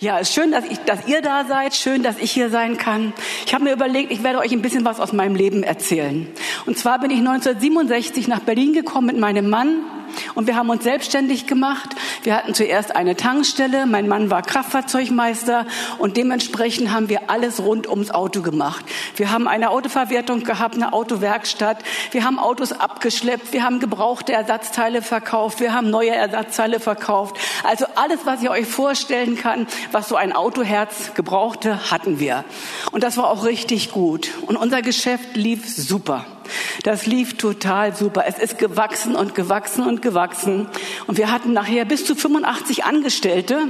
Ja, es ist schön, dass, ich, dass ihr da seid, schön, dass ich hier sein kann. Ich habe mir überlegt, ich werde euch ein bisschen was aus meinem Leben erzählen. Und zwar bin ich 1967 nach Berlin gekommen mit meinem Mann und wir haben uns selbstständig gemacht. Wir hatten zuerst eine Tankstelle. Mein Mann war Kraftfahrzeugmeister und dementsprechend haben wir alles rund ums Auto gemacht. Wir haben eine Autoverwertung gehabt, eine Autowerkstatt. Wir haben Autos abgeschleppt. Wir haben gebrauchte Ersatzteile verkauft. Wir haben neue Ersatzteile verkauft. Also alles, was ihr euch vorstellen kann, was so ein Autoherz gebrauchte, hatten wir. Und das war auch richtig gut. Und unser Geschäft lief super. Das lief total super. Es ist gewachsen und gewachsen und gewachsen. Und wir hatten nachher bis zu 85 Angestellte.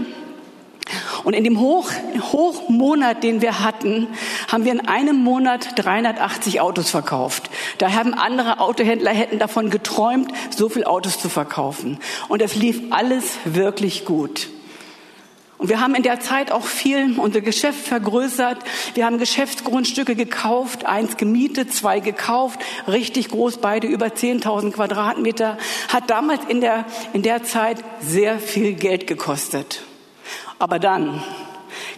Und in dem Hoch, Hochmonat, den wir hatten, haben wir in einem Monat 380 Autos verkauft. Da haben andere Autohändler hätten davon geträumt, so viel Autos zu verkaufen. Und es lief alles wirklich gut. Und wir haben in der Zeit auch viel unser Geschäft vergrößert. Wir haben Geschäftsgrundstücke gekauft, eins gemietet, zwei gekauft, richtig groß, beide über 10.000 Quadratmeter. Hat damals in der, in der Zeit sehr viel Geld gekostet. Aber dann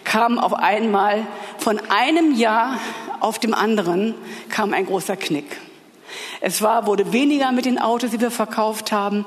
kam auf einmal von einem Jahr auf dem anderen kam ein großer Knick. Es war, wurde weniger mit den Autos, die wir verkauft haben.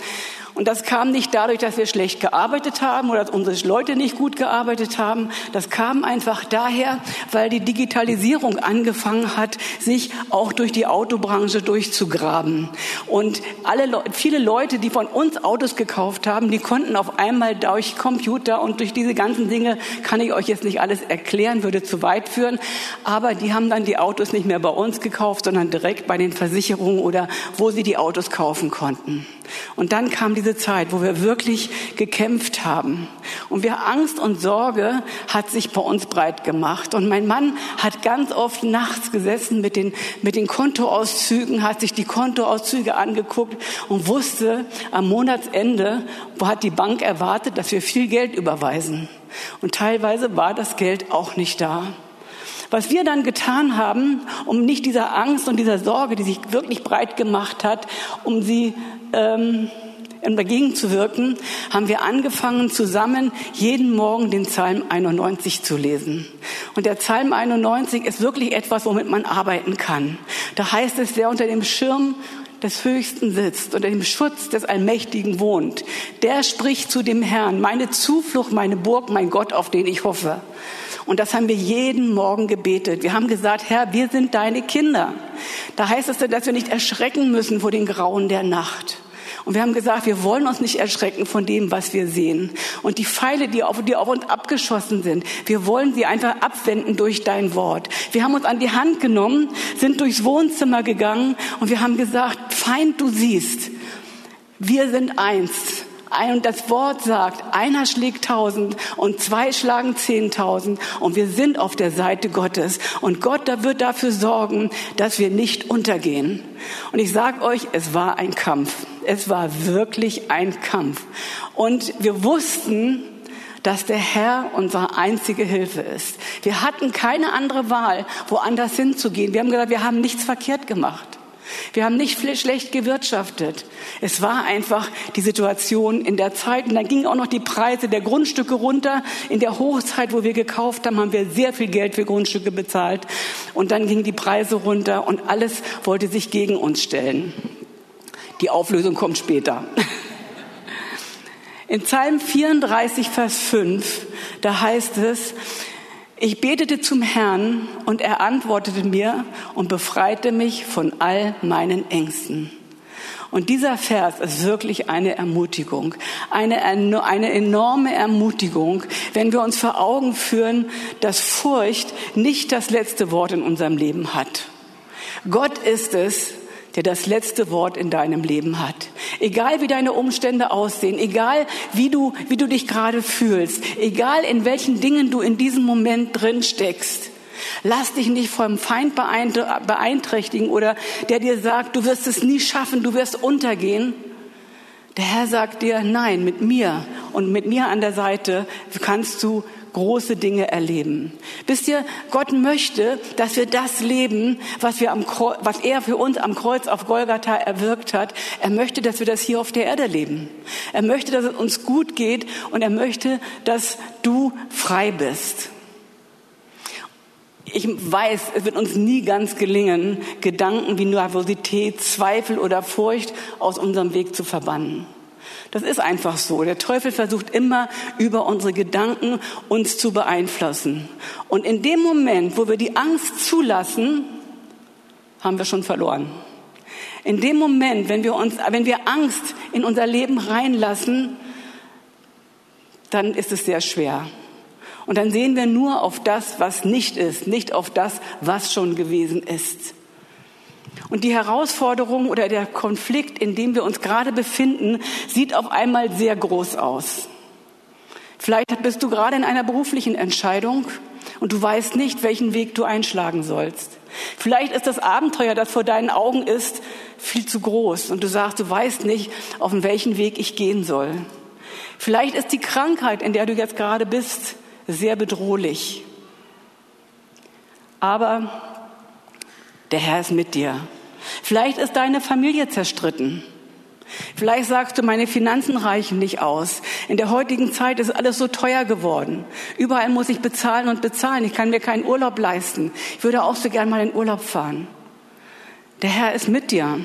Und das kam nicht dadurch, dass wir schlecht gearbeitet haben oder dass unsere Leute nicht gut gearbeitet haben. Das kam einfach daher, weil die Digitalisierung angefangen hat, sich auch durch die Autobranche durchzugraben. Und alle, viele Leute, die von uns Autos gekauft haben, die konnten auf einmal durch Computer und durch diese ganzen Dinge, kann ich euch jetzt nicht alles erklären, würde zu weit führen, aber die haben dann die Autos nicht mehr bei uns gekauft, sondern direkt bei den Versicherungen oder wo sie die Autos kaufen konnten. Und dann kam diese Zeit, wo wir wirklich gekämpft haben. Und wir Angst und Sorge hat sich bei uns breit gemacht. Und mein Mann hat ganz oft nachts gesessen mit den, mit den Kontoauszügen, hat sich die Kontoauszüge angeguckt und wusste, am Monatsende hat die Bank erwartet, dass wir viel Geld überweisen. Und teilweise war das Geld auch nicht da. Was wir dann getan haben, um nicht dieser Angst und dieser Sorge, die sich wirklich breit gemacht hat, um sie ähm, dagegen zu wirken, haben wir angefangen, zusammen jeden Morgen den Psalm 91 zu lesen. Und der Psalm 91 ist wirklich etwas, womit man arbeiten kann. Da heißt es, wer unter dem Schirm des Höchsten sitzt, unter dem Schutz des Allmächtigen wohnt, der spricht zu dem Herrn, meine Zuflucht, meine Burg, mein Gott, auf den ich hoffe. Und das haben wir jeden Morgen gebetet. Wir haben gesagt, Herr, wir sind deine Kinder. Da heißt es, dass wir nicht erschrecken müssen vor den Grauen der Nacht. Und wir haben gesagt, wir wollen uns nicht erschrecken von dem, was wir sehen. Und die Pfeile, die auf, die auf uns abgeschossen sind, wir wollen sie einfach abwenden durch dein Wort. Wir haben uns an die Hand genommen, sind durchs Wohnzimmer gegangen und wir haben gesagt, Feind, du siehst, wir sind eins. Und das Wort sagt, einer schlägt tausend und zwei schlagen zehntausend und wir sind auf der Seite Gottes. Und Gott da wird dafür sorgen, dass wir nicht untergehen. Und ich sage euch, es war ein Kampf. Es war wirklich ein Kampf. Und wir wussten, dass der Herr unsere einzige Hilfe ist. Wir hatten keine andere Wahl, woanders hinzugehen. Wir haben gesagt, wir haben nichts verkehrt gemacht. Wir haben nicht schlecht gewirtschaftet. Es war einfach die Situation in der Zeit. Und dann gingen auch noch die Preise der Grundstücke runter. In der Hochzeit, wo wir gekauft haben, haben wir sehr viel Geld für Grundstücke bezahlt. Und dann gingen die Preise runter und alles wollte sich gegen uns stellen. Die Auflösung kommt später. In Psalm 34, Vers 5, da heißt es, ich betete zum Herrn und er antwortete mir und befreite mich von all meinen Ängsten. Und dieser Vers ist wirklich eine Ermutigung, eine, eine enorme Ermutigung, wenn wir uns vor Augen führen, dass Furcht nicht das letzte Wort in unserem Leben hat. Gott ist es, der das letzte Wort in deinem Leben hat. Egal wie deine Umstände aussehen, egal wie du, wie du dich gerade fühlst, egal in welchen Dingen du in diesem Moment drin steckst. Lass dich nicht vom Feind beeinträchtigen oder der dir sagt, du wirst es nie schaffen, du wirst untergehen. Der Herr sagt dir, nein, mit mir und mit mir an der Seite kannst du große Dinge erleben. Wisst ihr, Gott möchte, dass wir das leben, was, wir am was er für uns am Kreuz auf Golgatha erwirkt hat. Er möchte, dass wir das hier auf der Erde leben. Er möchte, dass es uns gut geht und er möchte, dass du frei bist. Ich weiß, es wird uns nie ganz gelingen, Gedanken wie Nervosität, Zweifel oder Furcht aus unserem Weg zu verbannen. Das ist einfach so. Der Teufel versucht immer über unsere Gedanken uns zu beeinflussen. Und in dem Moment, wo wir die Angst zulassen, haben wir schon verloren. In dem Moment, wenn wir uns, wenn wir Angst in unser Leben reinlassen, dann ist es sehr schwer. Und dann sehen wir nur auf das, was nicht ist, nicht auf das, was schon gewesen ist. Und die Herausforderung oder der Konflikt, in dem wir uns gerade befinden, sieht auf einmal sehr groß aus. Vielleicht bist du gerade in einer beruflichen Entscheidung und du weißt nicht, welchen Weg du einschlagen sollst. Vielleicht ist das Abenteuer, das vor deinen Augen ist, viel zu groß und du sagst, du weißt nicht, auf welchen Weg ich gehen soll. Vielleicht ist die Krankheit, in der du jetzt gerade bist, sehr bedrohlich. Aber der Herr ist mit dir. Vielleicht ist deine Familie zerstritten. Vielleicht sagst du, meine Finanzen reichen nicht aus. In der heutigen Zeit ist alles so teuer geworden. Überall muss ich bezahlen und bezahlen. Ich kann mir keinen Urlaub leisten. Ich würde auch so gern mal in Urlaub fahren. Der Herr ist mit dir.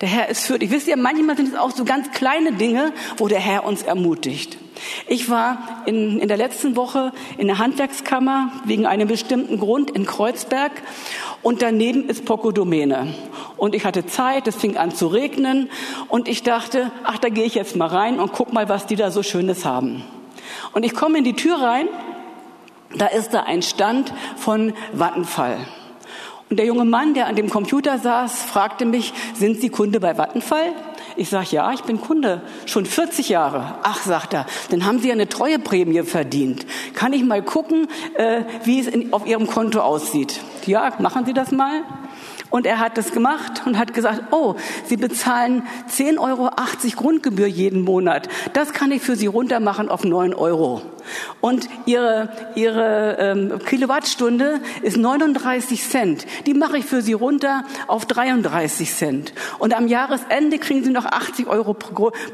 Der Herr ist für dich. Wisst ihr, manchmal sind es auch so ganz kleine Dinge, wo der Herr uns ermutigt. Ich war in, in der letzten Woche in der Handwerkskammer wegen einem bestimmten Grund in Kreuzberg und daneben ist Pocodomene. Und ich hatte Zeit, es fing an zu regnen und ich dachte, ach, da gehe ich jetzt mal rein und guck mal, was die da so Schönes haben. Und ich komme in die Tür rein, da ist da ein Stand von Vattenfall. Und der junge Mann, der an dem Computer saß, fragte mich, sind Sie Kunde bei Vattenfall? Ich sage, ja, ich bin Kunde, schon 40 Jahre. Ach, sagt er, dann haben Sie ja eine Treueprämie verdient. Kann ich mal gucken, äh, wie es in, auf Ihrem Konto aussieht? Ja, machen Sie das mal. Und er hat das gemacht und hat gesagt, oh, Sie bezahlen 10,80 Euro Grundgebühr jeden Monat. Das kann ich für Sie runtermachen auf 9 Euro. Und Ihre, Ihre ähm, Kilowattstunde ist 39 Cent. Die mache ich für Sie runter auf 33 Cent. Und am Jahresende kriegen Sie noch 80 Euro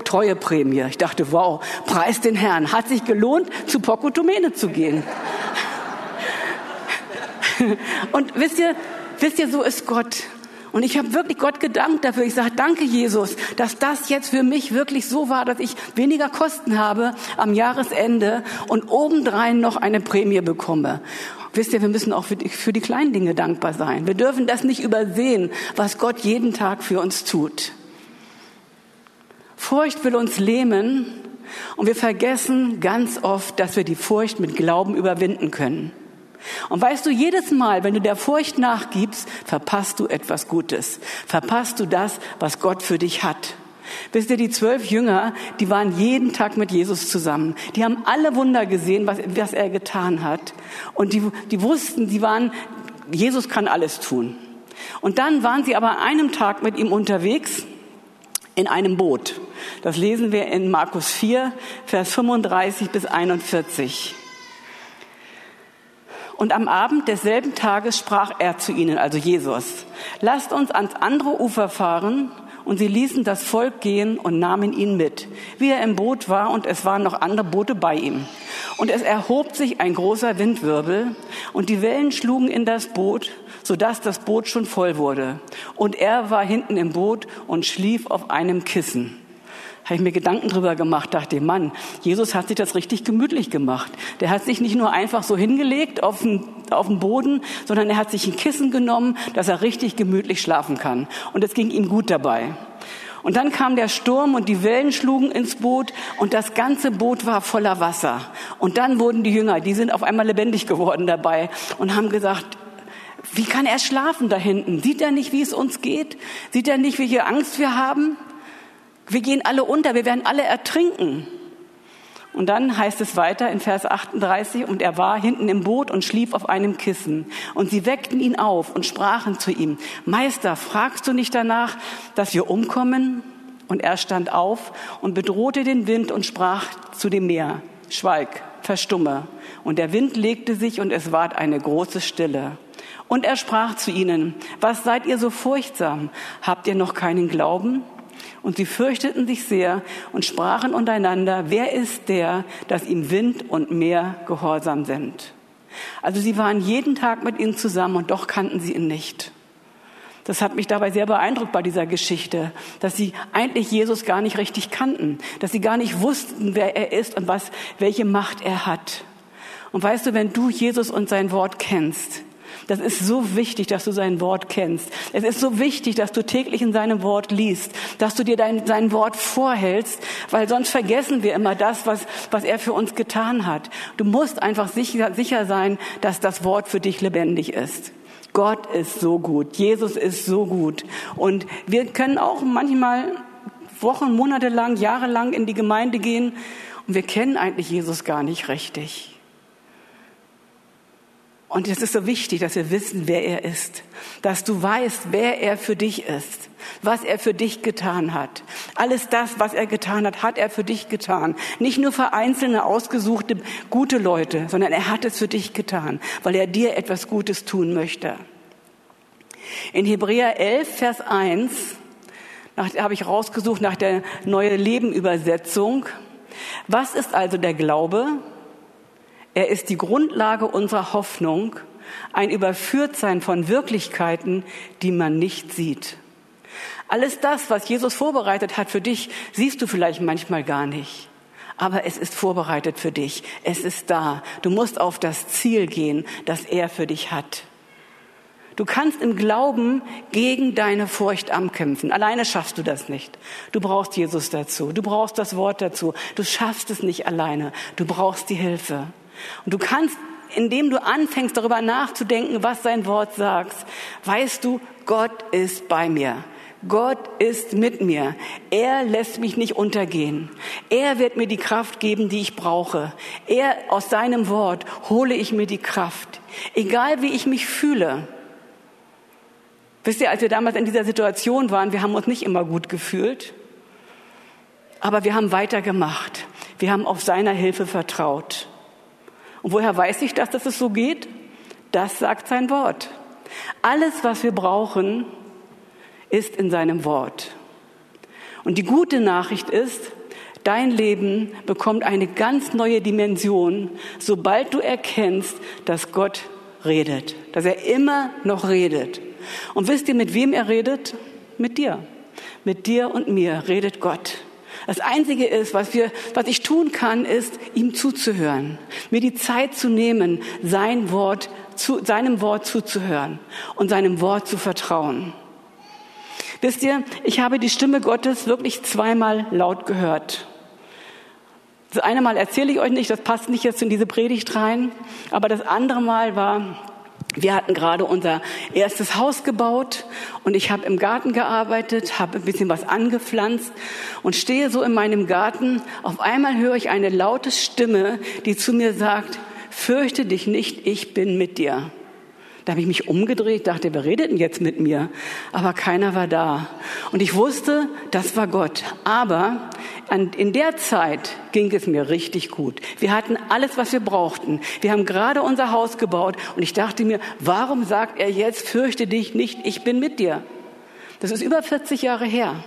Treueprämie. Ich dachte, wow, preis den Herrn. Hat sich gelohnt, zu Pocotomene zu gehen. Und wisst ihr, Wisst ihr, so ist Gott. Und ich habe wirklich Gott gedankt dafür. Ich sage, danke Jesus, dass das jetzt für mich wirklich so war, dass ich weniger Kosten habe am Jahresende und obendrein noch eine Prämie bekomme. Wisst ihr, wir müssen auch für die, für die kleinen Dinge dankbar sein. Wir dürfen das nicht übersehen, was Gott jeden Tag für uns tut. Furcht will uns lähmen und wir vergessen ganz oft, dass wir die Furcht mit Glauben überwinden können. Und weißt du, jedes Mal, wenn du der Furcht nachgibst, verpasst du etwas Gutes. Verpasst du das, was Gott für dich hat. Wisst ihr, die zwölf Jünger, die waren jeden Tag mit Jesus zusammen. Die haben alle Wunder gesehen, was, was er getan hat. Und die, die wussten, die waren, Jesus kann alles tun. Und dann waren sie aber einem Tag mit ihm unterwegs in einem Boot. Das lesen wir in Markus 4, Vers 35 bis 41. Und am Abend desselben Tages sprach er zu ihnen, also Jesus, lasst uns ans andere Ufer fahren. Und sie ließen das Volk gehen und nahmen ihn mit, wie er im Boot war, und es waren noch andere Boote bei ihm. Und es erhob sich ein großer Windwirbel, und die Wellen schlugen in das Boot, so dass das Boot schon voll wurde. Und er war hinten im Boot und schlief auf einem Kissen habe ich mir Gedanken drüber gemacht, dachte, Mann, Jesus hat sich das richtig gemütlich gemacht. Der hat sich nicht nur einfach so hingelegt auf den, auf den Boden, sondern er hat sich ein Kissen genommen, dass er richtig gemütlich schlafen kann. Und es ging ihm gut dabei. Und dann kam der Sturm und die Wellen schlugen ins Boot und das ganze Boot war voller Wasser. Und dann wurden die Jünger, die sind auf einmal lebendig geworden dabei und haben gesagt, wie kann er schlafen da hinten? Sieht er nicht, wie es uns geht? Sieht er nicht, welche Angst wir haben? Wir gehen alle unter, wir werden alle ertrinken. Und dann heißt es weiter in Vers 38, und er war hinten im Boot und schlief auf einem Kissen. Und sie weckten ihn auf und sprachen zu ihm, Meister, fragst du nicht danach, dass wir umkommen? Und er stand auf und bedrohte den Wind und sprach zu dem Meer, Schweig, verstumme. Und der Wind legte sich und es ward eine große Stille. Und er sprach zu ihnen, was seid ihr so furchtsam? Habt ihr noch keinen Glauben? Und sie fürchteten sich sehr und sprachen untereinander, wer ist der, dass ihm Wind und Meer gehorsam sind? Also sie waren jeden Tag mit ihnen zusammen und doch kannten sie ihn nicht. Das hat mich dabei sehr beeindruckt bei dieser Geschichte, dass sie eigentlich Jesus gar nicht richtig kannten, dass sie gar nicht wussten, wer er ist und was, welche Macht er hat. Und weißt du, wenn du Jesus und sein Wort kennst, das ist so wichtig, dass du sein Wort kennst. Es ist so wichtig, dass du täglich in seinem Wort liest, dass du dir dein, sein Wort vorhältst, weil sonst vergessen wir immer das, was, was er für uns getan hat. Du musst einfach sicher, sicher sein, dass das Wort für dich lebendig ist. Gott ist so gut. Jesus ist so gut. Und wir können auch manchmal Wochen, Monate lang, Jahre lang in die Gemeinde gehen und wir kennen eigentlich Jesus gar nicht richtig. Und es ist so wichtig, dass wir wissen, wer er ist. Dass du weißt, wer er für dich ist. Was er für dich getan hat. Alles das, was er getan hat, hat er für dich getan. Nicht nur für einzelne, ausgesuchte, gute Leute, sondern er hat es für dich getan, weil er dir etwas Gutes tun möchte. In Hebräer 11, Vers 1, habe ich rausgesucht nach der Neue Leben Übersetzung. Was ist also der Glaube? Er ist die Grundlage unserer Hoffnung, ein Überführtsein von Wirklichkeiten, die man nicht sieht. Alles das, was Jesus vorbereitet hat für dich, siehst du vielleicht manchmal gar nicht. Aber es ist vorbereitet für dich. Es ist da. Du musst auf das Ziel gehen, das er für dich hat. Du kannst im Glauben gegen deine Furcht ankämpfen. Alleine schaffst du das nicht. Du brauchst Jesus dazu. Du brauchst das Wort dazu. Du schaffst es nicht alleine. Du brauchst die Hilfe. Und du kannst, indem du anfängst darüber nachzudenken, was sein Wort sagt, weißt du, Gott ist bei mir. Gott ist mit mir. Er lässt mich nicht untergehen. Er wird mir die Kraft geben, die ich brauche. Er, aus seinem Wort hole ich mir die Kraft. Egal wie ich mich fühle. Wisst ihr, als wir damals in dieser Situation waren, wir haben uns nicht immer gut gefühlt. Aber wir haben weitergemacht. Wir haben auf seiner Hilfe vertraut. Und woher weiß ich, dass das so geht? Das sagt sein Wort. Alles, was wir brauchen, ist in seinem Wort. Und die gute Nachricht ist, dein Leben bekommt eine ganz neue Dimension, sobald du erkennst, dass Gott redet, dass er immer noch redet. Und wisst ihr, mit wem er redet? Mit dir. Mit dir und mir redet Gott. Das Einzige ist, was, wir, was ich tun kann, ist, ihm zuzuhören, mir die Zeit zu nehmen, sein Wort, zu, seinem Wort zuzuhören und seinem Wort zu vertrauen. Wisst ihr, ich habe die Stimme Gottes wirklich zweimal laut gehört. Das eine Mal erzähle ich euch nicht, das passt nicht jetzt in diese Predigt rein, aber das andere Mal war wir hatten gerade unser erstes Haus gebaut und ich habe im Garten gearbeitet, habe ein bisschen was angepflanzt und stehe so in meinem Garten. Auf einmal höre ich eine laute Stimme, die zu mir sagt, fürchte dich nicht, ich bin mit dir. Da habe ich mich umgedreht, dachte, wer redet denn jetzt mit mir? Aber keiner war da. Und ich wusste, das war Gott. Aber in der Zeit ging es mir richtig gut. Wir hatten alles, was wir brauchten. Wir haben gerade unser Haus gebaut und ich dachte mir, warum sagt er jetzt, fürchte dich nicht, ich bin mit dir? Das ist über 40 Jahre her.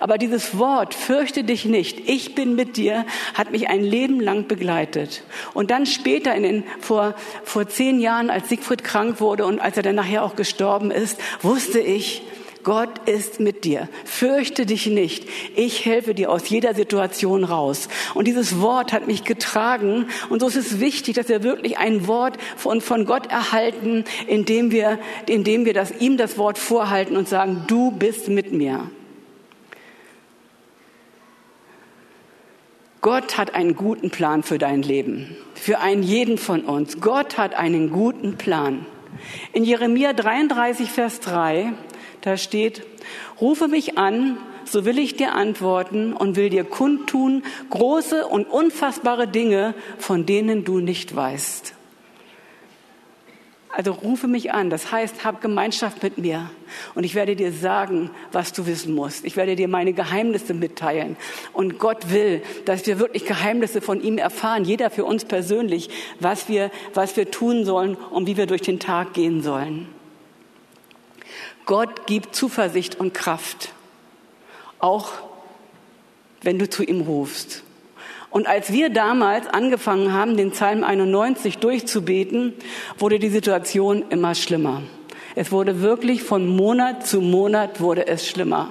Aber dieses Wort, fürchte dich nicht, ich bin mit dir, hat mich ein Leben lang begleitet. Und dann später, in den, vor, vor zehn Jahren, als Siegfried krank wurde und als er dann nachher auch gestorben ist, wusste ich, Gott ist mit dir. Fürchte dich nicht. Ich helfe dir aus jeder Situation raus. Und dieses Wort hat mich getragen. Und so ist es wichtig, dass wir wirklich ein Wort von, von Gott erhalten, indem wir, indem wir das, ihm das Wort vorhalten und sagen, du bist mit mir. Gott hat einen guten Plan für dein Leben, für einen jeden von uns. Gott hat einen guten Plan. In Jeremia 33, Vers 3, da steht, rufe mich an, so will ich dir antworten und will dir kundtun große und unfassbare Dinge, von denen du nicht weißt. Also rufe mich an. Das heißt, hab Gemeinschaft mit mir. Und ich werde dir sagen, was du wissen musst. Ich werde dir meine Geheimnisse mitteilen. Und Gott will, dass wir wirklich Geheimnisse von ihm erfahren. Jeder für uns persönlich, was wir, was wir tun sollen und wie wir durch den Tag gehen sollen. Gott gibt Zuversicht und Kraft. Auch wenn du zu ihm rufst. Und als wir damals angefangen haben, den Psalm 91 durchzubeten, wurde die Situation immer schlimmer. Es wurde wirklich von Monat zu Monat wurde es schlimmer.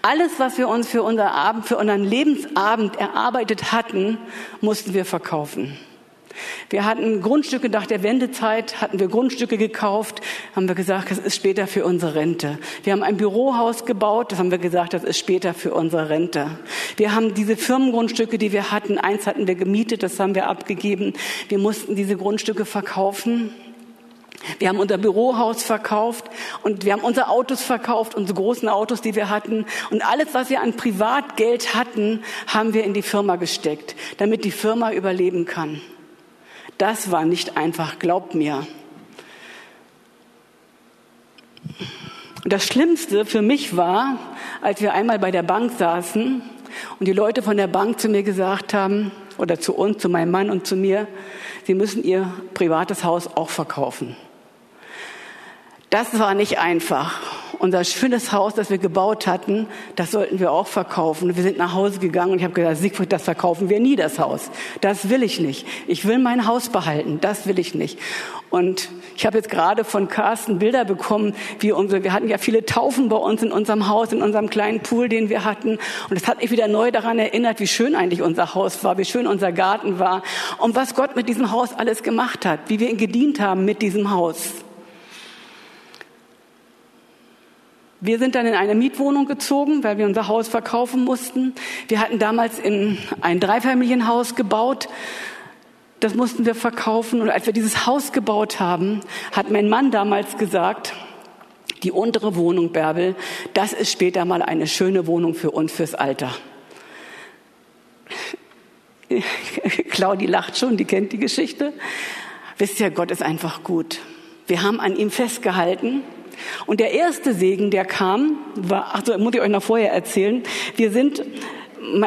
Alles, was wir uns für unser Abend, für unseren Lebensabend erarbeitet hatten, mussten wir verkaufen. Wir hatten Grundstücke nach der Wendezeit, hatten wir Grundstücke gekauft, haben wir gesagt, das ist später für unsere Rente. Wir haben ein Bürohaus gebaut, das haben wir gesagt, das ist später für unsere Rente. Wir haben diese Firmengrundstücke, die wir hatten, eins hatten wir gemietet, das haben wir abgegeben. Wir mussten diese Grundstücke verkaufen. Wir haben unser Bürohaus verkauft und wir haben unsere Autos verkauft, unsere großen Autos, die wir hatten. Und alles, was wir an Privatgeld hatten, haben wir in die Firma gesteckt, damit die Firma überleben kann. Das war nicht einfach, glaubt mir. Das Schlimmste für mich war, als wir einmal bei der Bank saßen und die Leute von der Bank zu mir gesagt haben, oder zu uns, zu meinem Mann und zu mir, sie müssen ihr privates Haus auch verkaufen. Das war nicht einfach unser schönes Haus, das wir gebaut hatten, das sollten wir auch verkaufen. Wir sind nach Hause gegangen und ich habe gesagt, Siegfried, das verkaufen wir nie, das Haus. Das will ich nicht. Ich will mein Haus behalten. Das will ich nicht. Und ich habe jetzt gerade von Carsten Bilder bekommen, wie unsere, wir hatten ja viele Taufen bei uns in unserem Haus, in unserem kleinen Pool, den wir hatten. Und es hat mich wieder neu daran erinnert, wie schön eigentlich unser Haus war, wie schön unser Garten war und was Gott mit diesem Haus alles gemacht hat, wie wir ihn gedient haben mit diesem Haus. Wir sind dann in eine Mietwohnung gezogen, weil wir unser Haus verkaufen mussten. Wir hatten damals in ein Dreifamilienhaus gebaut. Das mussten wir verkaufen. Und als wir dieses Haus gebaut haben, hat mein Mann damals gesagt, die untere Wohnung, Bärbel, das ist später mal eine schöne Wohnung für uns fürs Alter. Claudi lacht schon, die kennt die Geschichte. Wisst ihr, Gott ist einfach gut. Wir haben an ihm festgehalten und der erste Segen, der kam, war, ach so, muss ich euch noch vorher erzählen. Wir sind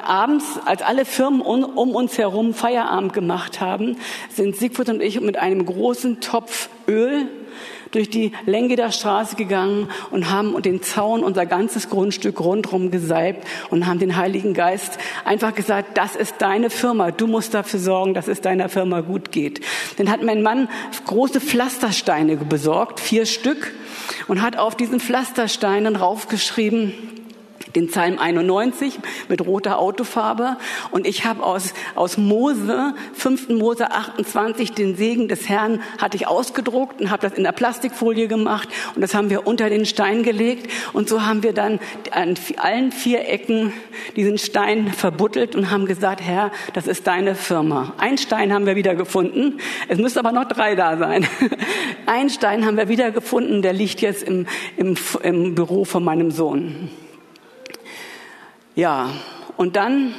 abends, als alle Firmen um uns herum Feierabend gemacht haben, sind Siegfried und ich mit einem großen Topf Öl durch die Länge der Straße gegangen und haben den Zaun, unser ganzes Grundstück rundherum gesalbt und haben den Heiligen Geist einfach gesagt, das ist deine Firma, du musst dafür sorgen, dass es deiner Firma gut geht. Dann hat mein Mann große Pflastersteine besorgt, vier Stück, und hat auf diesen Pflastersteinen raufgeschrieben, den Psalm 91 mit roter Autofarbe und ich habe aus, aus Mose, 5. Mose 28, den Segen des Herrn hatte ich ausgedruckt und habe das in der Plastikfolie gemacht und das haben wir unter den Stein gelegt und so haben wir dann an allen vier Ecken diesen Stein verbuddelt und haben gesagt, Herr, das ist deine Firma. Ein Stein haben wir wieder gefunden, es müsste aber noch drei da sein. Ein Stein haben wir wieder gefunden, der liegt jetzt im, im, im Büro von meinem Sohn. Ja, und dann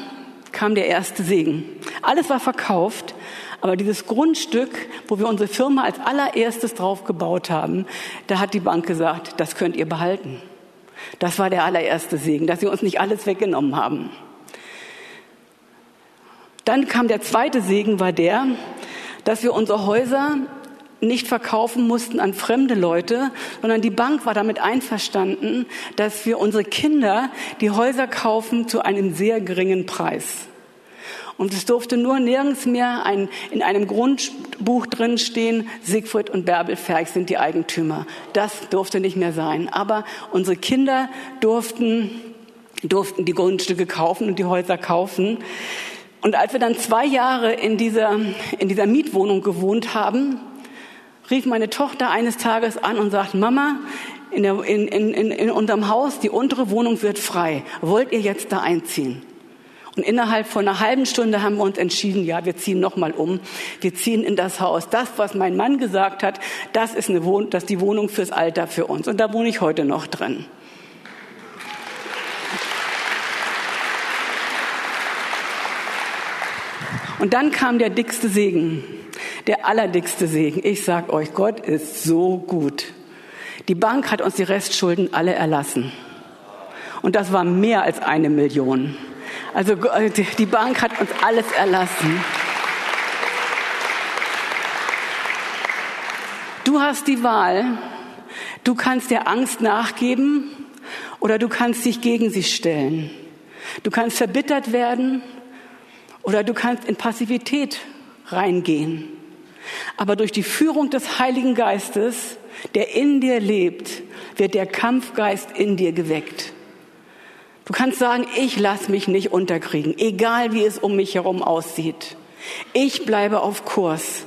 kam der erste Segen. Alles war verkauft, aber dieses Grundstück, wo wir unsere Firma als allererstes drauf gebaut haben, da hat die Bank gesagt, das könnt ihr behalten. Das war der allererste Segen, dass sie uns nicht alles weggenommen haben. Dann kam der zweite Segen, war der, dass wir unsere Häuser nicht verkaufen mussten an fremde Leute, sondern die Bank war damit einverstanden, dass wir unsere Kinder die Häuser kaufen zu einem sehr geringen Preis. Und es durfte nur nirgends mehr ein, in einem Grundbuch drin stehen, Siegfried und Bärbel Ferch sind die Eigentümer. Das durfte nicht mehr sein. Aber unsere Kinder durften, durften die Grundstücke kaufen und die Häuser kaufen. Und als wir dann zwei Jahre in dieser, in dieser Mietwohnung gewohnt haben, rief meine Tochter eines Tages an und sagt, Mama, in, der, in, in, in unserem Haus, die untere Wohnung wird frei. Wollt ihr jetzt da einziehen? Und innerhalb von einer halben Stunde haben wir uns entschieden, ja, wir ziehen nochmal um. Wir ziehen in das Haus. Das, was mein Mann gesagt hat, das ist, eine Wohn das ist die Wohnung fürs Alter für uns. Und da wohne ich heute noch drin. Und dann kam der dickste Segen. Der allerdickste Segen. Ich sag euch, Gott ist so gut. Die Bank hat uns die Restschulden alle erlassen. Und das war mehr als eine Million. Also äh, die Bank hat uns alles erlassen. Du hast die Wahl. Du kannst der Angst nachgeben oder du kannst dich gegen sie stellen. Du kannst verbittert werden oder du kannst in Passivität reingehen. Aber durch die Führung des Heiligen Geistes, der in dir lebt, wird der Kampfgeist in dir geweckt. Du kannst sagen, ich lass mich nicht unterkriegen, egal wie es um mich herum aussieht. Ich bleibe auf Kurs.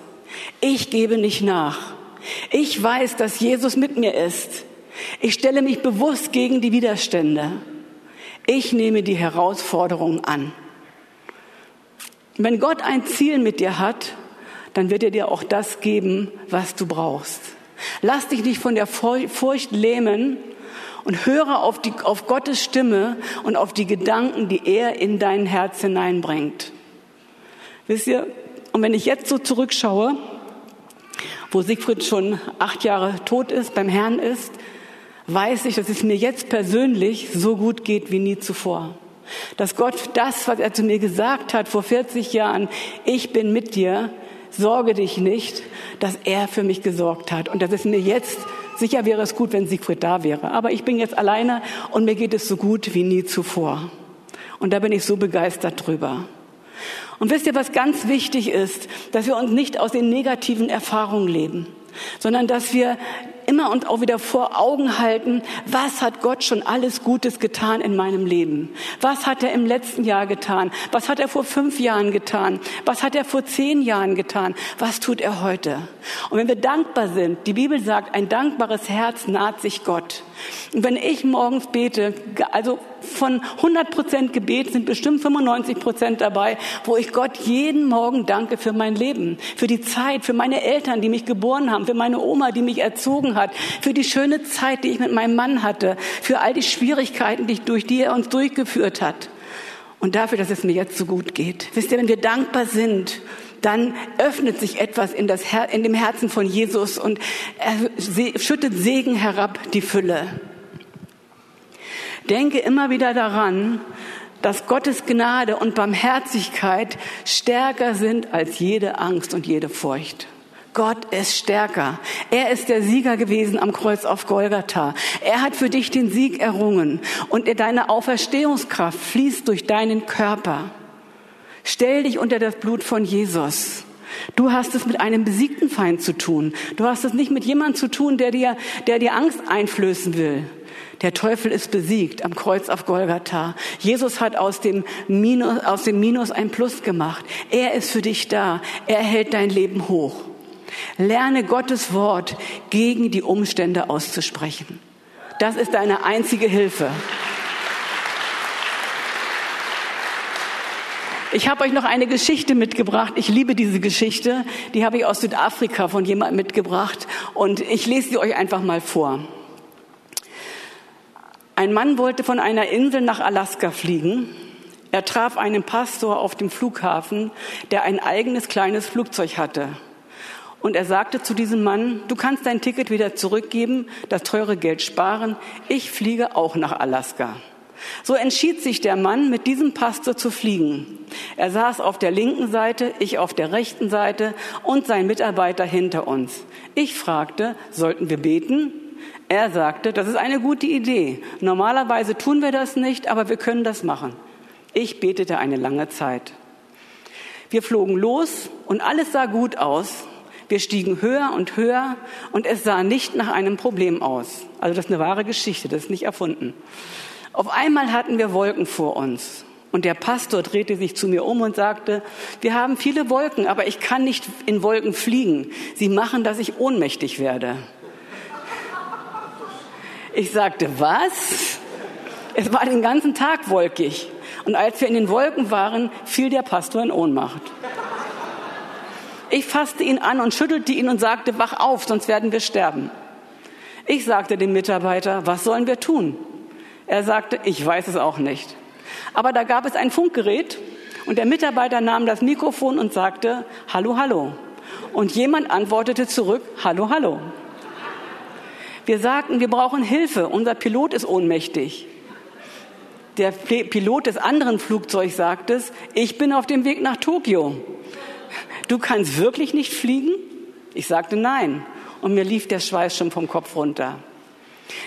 Ich gebe nicht nach. Ich weiß, dass Jesus mit mir ist. Ich stelle mich bewusst gegen die Widerstände. Ich nehme die Herausforderungen an. Wenn Gott ein Ziel mit dir hat, dann wird er dir auch das geben, was du brauchst. Lass dich nicht von der Furcht lähmen und höre auf, die, auf Gottes Stimme und auf die Gedanken, die er in dein Herz hineinbringt. Wisst ihr, und wenn ich jetzt so zurückschaue, wo Siegfried schon acht Jahre tot ist, beim Herrn ist, weiß ich, dass es mir jetzt persönlich so gut geht wie nie zuvor. Dass Gott das, was er zu mir gesagt hat vor 40 Jahren, ich bin mit dir, sorge dich nicht, dass er für mich gesorgt hat. Und dass es mir jetzt, sicher wäre es gut, wenn Siegfried da wäre. Aber ich bin jetzt alleine und mir geht es so gut wie nie zuvor. Und da bin ich so begeistert drüber. Und wisst ihr, was ganz wichtig ist, dass wir uns nicht aus den negativen Erfahrungen leben, sondern dass wir immer und auch wieder vor Augen halten, was hat Gott schon alles Gutes getan in meinem Leben? Was hat er im letzten Jahr getan? Was hat er vor fünf Jahren getan? Was hat er vor zehn Jahren getan? Was tut er heute? Und wenn wir dankbar sind, die Bibel sagt, ein dankbares Herz naht sich Gott. Und wenn ich morgens bete, also von 100 Prozent Gebet sind bestimmt 95 Prozent dabei, wo ich Gott jeden Morgen danke für mein Leben, für die Zeit, für meine Eltern, die mich geboren haben, für meine Oma, die mich erzogen hat, für die schöne Zeit, die ich mit meinem Mann hatte, für all die Schwierigkeiten, die, durch die er uns durchgeführt hat. Und dafür, dass es mir jetzt so gut geht. Wisst ihr, wenn wir dankbar sind, dann öffnet sich etwas in, das Her in dem Herzen von Jesus und er schüttet Segen herab, die Fülle. Denke immer wieder daran, dass Gottes Gnade und Barmherzigkeit stärker sind als jede Angst und jede Furcht. Gott ist stärker. Er ist der Sieger gewesen am Kreuz auf Golgatha. Er hat für dich den Sieg errungen und deine Auferstehungskraft fließt durch deinen Körper. Stell dich unter das Blut von Jesus. Du hast es mit einem besiegten Feind zu tun. Du hast es nicht mit jemandem zu tun, der dir, der dir Angst einflößen will. Der Teufel ist besiegt am Kreuz auf Golgatha. Jesus hat aus dem, Minus, aus dem Minus ein Plus gemacht. Er ist für dich da. Er hält dein Leben hoch. Lerne Gottes Wort gegen die Umstände auszusprechen. Das ist deine einzige Hilfe. Ich habe euch noch eine Geschichte mitgebracht. Ich liebe diese Geschichte. Die habe ich aus Südafrika von jemandem mitgebracht. Und ich lese sie euch einfach mal vor. Ein Mann wollte von einer Insel nach Alaska fliegen. Er traf einen Pastor auf dem Flughafen, der ein eigenes kleines Flugzeug hatte. Und er sagte zu diesem Mann, du kannst dein Ticket wieder zurückgeben, das teure Geld sparen, ich fliege auch nach Alaska. So entschied sich der Mann, mit diesem Pastor zu fliegen. Er saß auf der linken Seite, ich auf der rechten Seite und sein Mitarbeiter hinter uns. Ich fragte, sollten wir beten? Er sagte, das ist eine gute Idee. Normalerweise tun wir das nicht, aber wir können das machen. Ich betete eine lange Zeit. Wir flogen los und alles sah gut aus. Wir stiegen höher und höher und es sah nicht nach einem Problem aus. Also das ist eine wahre Geschichte, das ist nicht erfunden. Auf einmal hatten wir Wolken vor uns. Und der Pastor drehte sich zu mir um und sagte, wir haben viele Wolken, aber ich kann nicht in Wolken fliegen. Sie machen, dass ich ohnmächtig werde. Ich sagte, was? Es war den ganzen Tag wolkig. Und als wir in den Wolken waren, fiel der Pastor in Ohnmacht. Ich fasste ihn an und schüttelte ihn und sagte, wach auf, sonst werden wir sterben. Ich sagte dem Mitarbeiter, was sollen wir tun? Er sagte, ich weiß es auch nicht. Aber da gab es ein Funkgerät und der Mitarbeiter nahm das Mikrofon und sagte, hallo, hallo. Und jemand antwortete zurück, hallo, hallo. Wir sagten, wir brauchen Hilfe, unser Pilot ist ohnmächtig. Der Pilot des anderen Flugzeugs sagte es, ich bin auf dem Weg nach Tokio. Du kannst wirklich nicht fliegen? Ich sagte nein. Und mir lief der Schweiß schon vom Kopf runter.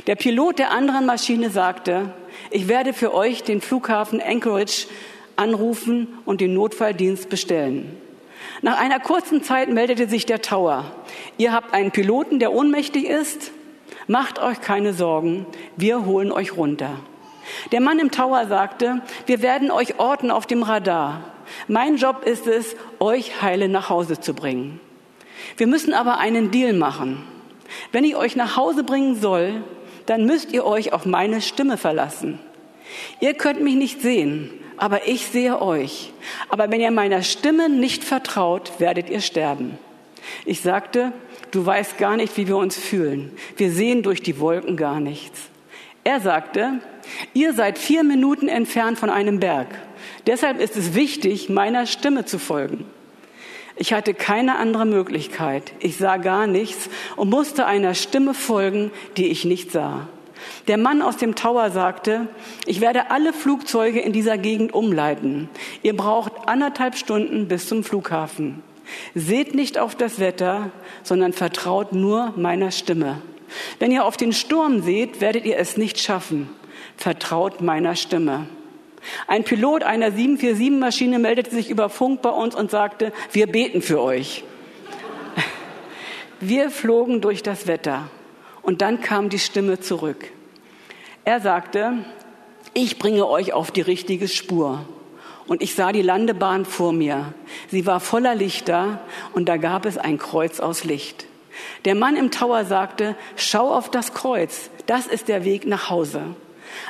Der Pilot der anderen Maschine sagte, ich werde für euch den Flughafen Anchorage anrufen und den Notfalldienst bestellen. Nach einer kurzen Zeit meldete sich der Tower. Ihr habt einen Piloten, der ohnmächtig ist. Macht euch keine Sorgen, wir holen euch runter. Der Mann im Tower sagte, wir werden euch orten auf dem Radar. Mein Job ist es, euch heile nach Hause zu bringen. Wir müssen aber einen Deal machen. Wenn ich euch nach Hause bringen soll, dann müsst ihr euch auf meine Stimme verlassen. Ihr könnt mich nicht sehen, aber ich sehe euch. Aber wenn ihr meiner Stimme nicht vertraut, werdet ihr sterben. Ich sagte, du weißt gar nicht, wie wir uns fühlen. Wir sehen durch die Wolken gar nichts. Er sagte, ihr seid vier Minuten entfernt von einem Berg. Deshalb ist es wichtig, meiner Stimme zu folgen. Ich hatte keine andere Möglichkeit. Ich sah gar nichts und musste einer Stimme folgen, die ich nicht sah. Der Mann aus dem Tower sagte, ich werde alle Flugzeuge in dieser Gegend umleiten. Ihr braucht anderthalb Stunden bis zum Flughafen. Seht nicht auf das Wetter, sondern vertraut nur meiner Stimme. Wenn ihr auf den Sturm seht, werdet ihr es nicht schaffen. Vertraut meiner Stimme. Ein Pilot einer 747-Maschine meldete sich über Funk bei uns und sagte, wir beten für euch. Wir flogen durch das Wetter und dann kam die Stimme zurück. Er sagte, ich bringe euch auf die richtige Spur. Und ich sah die Landebahn vor mir. Sie war voller Lichter und da gab es ein Kreuz aus Licht. Der Mann im Tower sagte, schau auf das Kreuz, das ist der Weg nach Hause.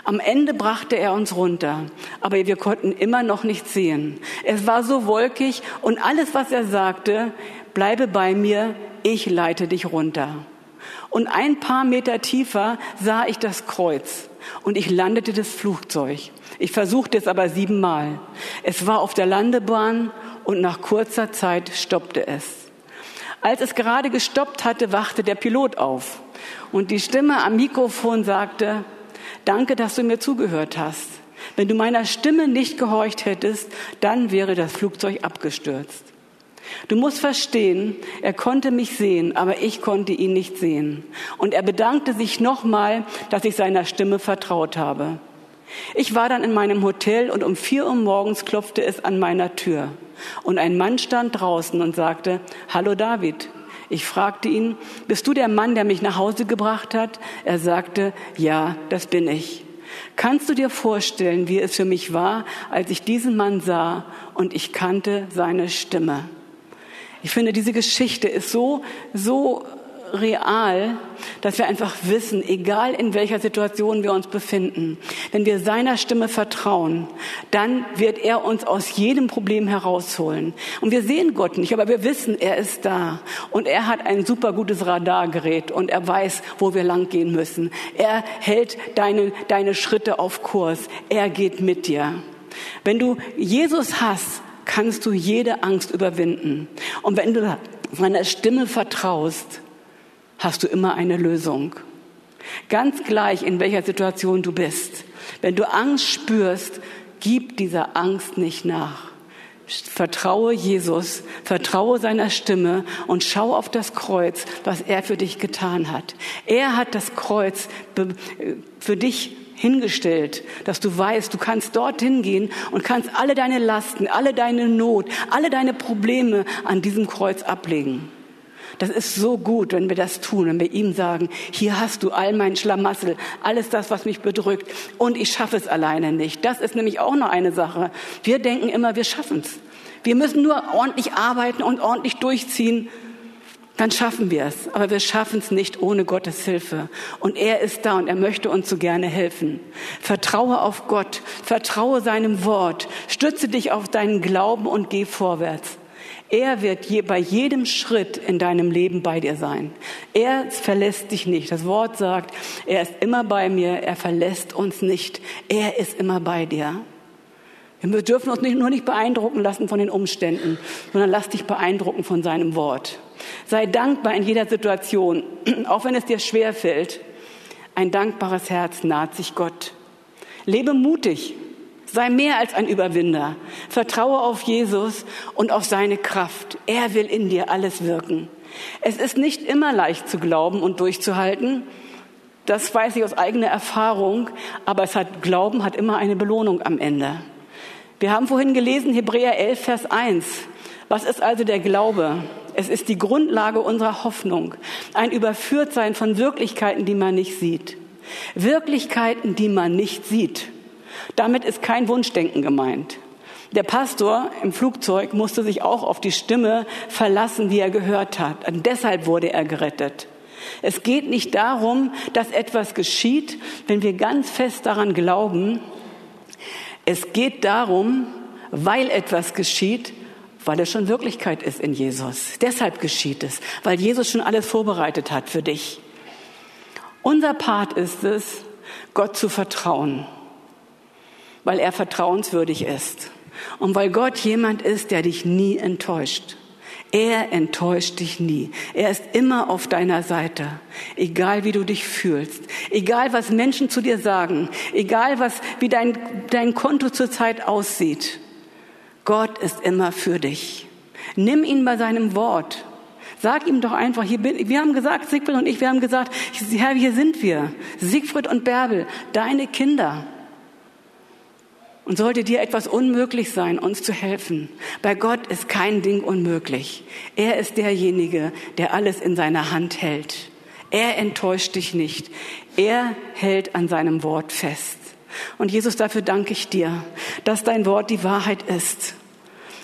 Am Ende brachte er uns runter, aber wir konnten immer noch nichts sehen. Es war so wolkig und alles, was er sagte, bleibe bei mir, ich leite dich runter. Und ein paar Meter tiefer sah ich das Kreuz und ich landete das Flugzeug. Ich versuchte es aber siebenmal. Es war auf der Landebahn und nach kurzer Zeit stoppte es. Als es gerade gestoppt hatte, wachte der Pilot auf und die Stimme am Mikrofon sagte, Danke, dass du mir zugehört hast. Wenn du meiner Stimme nicht gehorcht hättest, dann wäre das Flugzeug abgestürzt. Du musst verstehen, er konnte mich sehen, aber ich konnte ihn nicht sehen. Und er bedankte sich nochmal, dass ich seiner Stimme vertraut habe. Ich war dann in meinem Hotel und um vier Uhr morgens klopfte es an meiner Tür. Und ein Mann stand draußen und sagte, Hallo David. Ich fragte ihn, bist du der Mann, der mich nach Hause gebracht hat? Er sagte, ja, das bin ich. Kannst du dir vorstellen, wie es für mich war, als ich diesen Mann sah und ich kannte seine Stimme? Ich finde, diese Geschichte ist so, so real, dass wir einfach wissen, egal in welcher Situation wir uns befinden, wenn wir seiner Stimme vertrauen, dann wird er uns aus jedem Problem herausholen. Und wir sehen Gott nicht, aber wir wissen, er ist da. Und er hat ein super gutes Radargerät und er weiß, wo wir lang gehen müssen. Er hält deine, deine Schritte auf Kurs. Er geht mit dir. Wenn du Jesus hast, kannst du jede Angst überwinden. Und wenn du seiner Stimme vertraust, hast du immer eine Lösung. Ganz gleich, in welcher Situation du bist. Wenn du Angst spürst, gib dieser Angst nicht nach. Vertraue Jesus, vertraue seiner Stimme und schau auf das Kreuz, was er für dich getan hat. Er hat das Kreuz für dich hingestellt, dass du weißt, du kannst dorthin gehen und kannst alle deine Lasten, alle deine Not, alle deine Probleme an diesem Kreuz ablegen. Das ist so gut, wenn wir das tun, wenn wir ihm sagen, hier hast du all mein Schlamassel, alles das, was mich bedrückt und ich schaffe es alleine nicht. Das ist nämlich auch noch eine Sache. Wir denken immer, wir schaffen es. Wir müssen nur ordentlich arbeiten und ordentlich durchziehen, dann schaffen wir es. Aber wir schaffen es nicht ohne Gottes Hilfe. Und er ist da und er möchte uns so gerne helfen. Vertraue auf Gott, vertraue seinem Wort, stütze dich auf deinen Glauben und geh vorwärts. Er wird je, bei jedem Schritt in deinem Leben bei dir sein. Er verlässt dich nicht. Das Wort sagt, er ist immer bei mir, er verlässt uns nicht. Er ist immer bei dir. Wir dürfen uns nicht, nur nicht beeindrucken lassen von den Umständen, sondern lass dich beeindrucken von seinem Wort. Sei dankbar in jeder Situation, auch wenn es dir schwer fällt. Ein dankbares Herz naht sich Gott. Lebe mutig, sei mehr als ein Überwinder. Vertraue auf Jesus und auf seine Kraft. Er will in dir alles wirken. Es ist nicht immer leicht zu glauben und durchzuhalten. Das weiß ich aus eigener Erfahrung, aber es hat, Glauben hat immer eine Belohnung am Ende. Wir haben vorhin gelesen, Hebräer 11, Vers 1. Was ist also der Glaube? Es ist die Grundlage unserer Hoffnung. Ein Überführtsein von Wirklichkeiten, die man nicht sieht. Wirklichkeiten, die man nicht sieht. Damit ist kein Wunschdenken gemeint. Der Pastor im Flugzeug musste sich auch auf die Stimme verlassen, die er gehört hat. Und deshalb wurde er gerettet. Es geht nicht darum, dass etwas geschieht, wenn wir ganz fest daran glauben, es geht darum, weil etwas geschieht, weil es schon Wirklichkeit ist in Jesus. Deshalb geschieht es, weil Jesus schon alles vorbereitet hat für dich. Unser Part ist es, Gott zu vertrauen, weil er vertrauenswürdig ist und weil Gott jemand ist, der dich nie enttäuscht. Er enttäuscht dich nie. Er ist immer auf deiner Seite. Egal wie du dich fühlst. Egal was Menschen zu dir sagen. Egal was, wie dein, dein Konto zurzeit aussieht. Gott ist immer für dich. Nimm ihn bei seinem Wort. Sag ihm doch einfach, hier bin, wir haben gesagt, Siegfried und ich, wir haben gesagt, Herr, hier sind wir. Siegfried und Bärbel, deine Kinder. Und sollte dir etwas unmöglich sein, uns zu helfen, bei Gott ist kein Ding unmöglich. Er ist derjenige, der alles in seiner Hand hält. Er enttäuscht dich nicht. Er hält an seinem Wort fest. Und Jesus, dafür danke ich dir, dass dein Wort die Wahrheit ist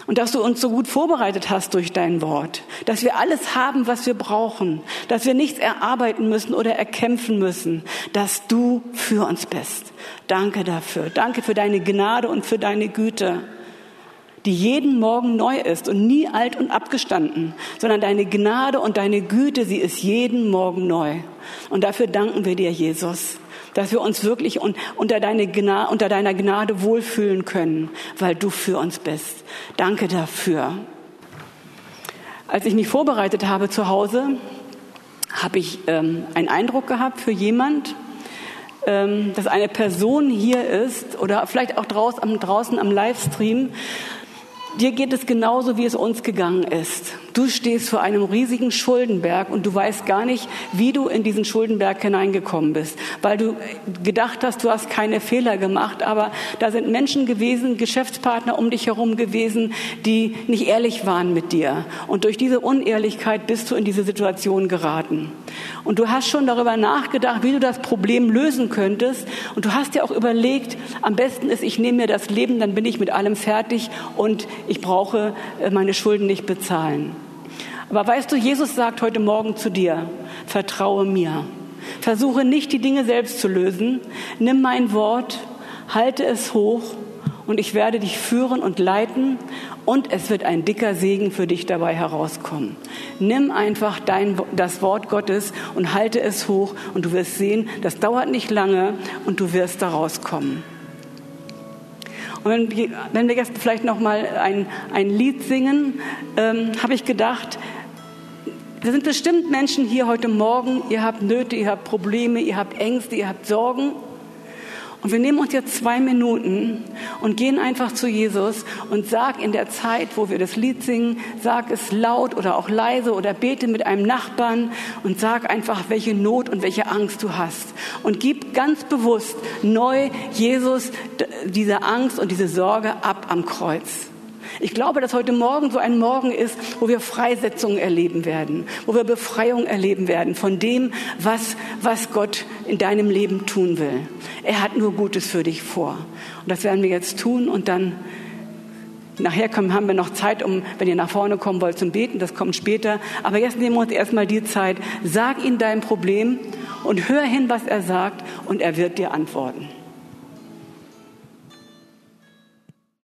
und dass du uns so gut vorbereitet hast durch dein Wort, dass wir alles haben, was wir brauchen, dass wir nichts erarbeiten müssen oder erkämpfen müssen, dass du für uns bist. Danke dafür. Danke für deine Gnade und für deine Güte, die jeden Morgen neu ist und nie alt und abgestanden, sondern deine Gnade und deine Güte, sie ist jeden Morgen neu. Und dafür danken wir dir, Jesus dass wir uns wirklich unter, deine unter deiner Gnade wohlfühlen können, weil du für uns bist. Danke dafür. Als ich mich vorbereitet habe zu Hause, habe ich ähm, einen Eindruck gehabt für jemand, ähm, dass eine Person hier ist oder vielleicht auch draußen, draußen am Livestream, Dir geht es genauso, wie es uns gegangen ist. Du stehst vor einem riesigen Schuldenberg und du weißt gar nicht, wie du in diesen Schuldenberg hineingekommen bist, weil du gedacht hast, du hast keine Fehler gemacht, aber da sind Menschen gewesen, Geschäftspartner um dich herum gewesen, die nicht ehrlich waren mit dir. Und durch diese Unehrlichkeit bist du in diese Situation geraten. Und du hast schon darüber nachgedacht, wie du das Problem lösen könntest. Und du hast dir auch überlegt, am besten ist, ich nehme mir das Leben, dann bin ich mit allem fertig und ich brauche äh, meine Schulden nicht bezahlen. Aber weißt du, Jesus sagt heute Morgen zu dir, vertraue mir. Versuche nicht die Dinge selbst zu lösen. Nimm mein Wort, halte es hoch und ich werde dich führen und leiten und es wird ein dicker Segen für dich dabei herauskommen. Nimm einfach dein, das Wort Gottes und halte es hoch und du wirst sehen, das dauert nicht lange und du wirst da rauskommen. Und wenn wir, wenn wir jetzt vielleicht noch mal ein, ein Lied singen, ähm, habe ich gedacht, da sind bestimmt Menschen hier heute Morgen, ihr habt Nöte, ihr habt Probleme, ihr habt Ängste, ihr habt Sorgen. Und wir nehmen uns jetzt zwei Minuten und gehen einfach zu Jesus und sag in der Zeit, wo wir das Lied singen, sag es laut oder auch leise oder bete mit einem Nachbarn und sag einfach, welche Not und welche Angst du hast. Und gib ganz bewusst neu Jesus diese Angst und diese Sorge ab am Kreuz. Ich glaube, dass heute Morgen so ein Morgen ist, wo wir Freisetzung erleben werden, wo wir Befreiung erleben werden von dem, was, was Gott in deinem Leben tun will. Er hat nur Gutes für dich vor. Und das werden wir jetzt tun und dann Nachher kommen, haben wir noch Zeit, um, wenn ihr nach vorne kommen wollt, zum Beten. Das kommt später. Aber jetzt nehmen wir uns erstmal die Zeit. Sag ihm dein Problem und hör hin, was er sagt und er wird dir antworten.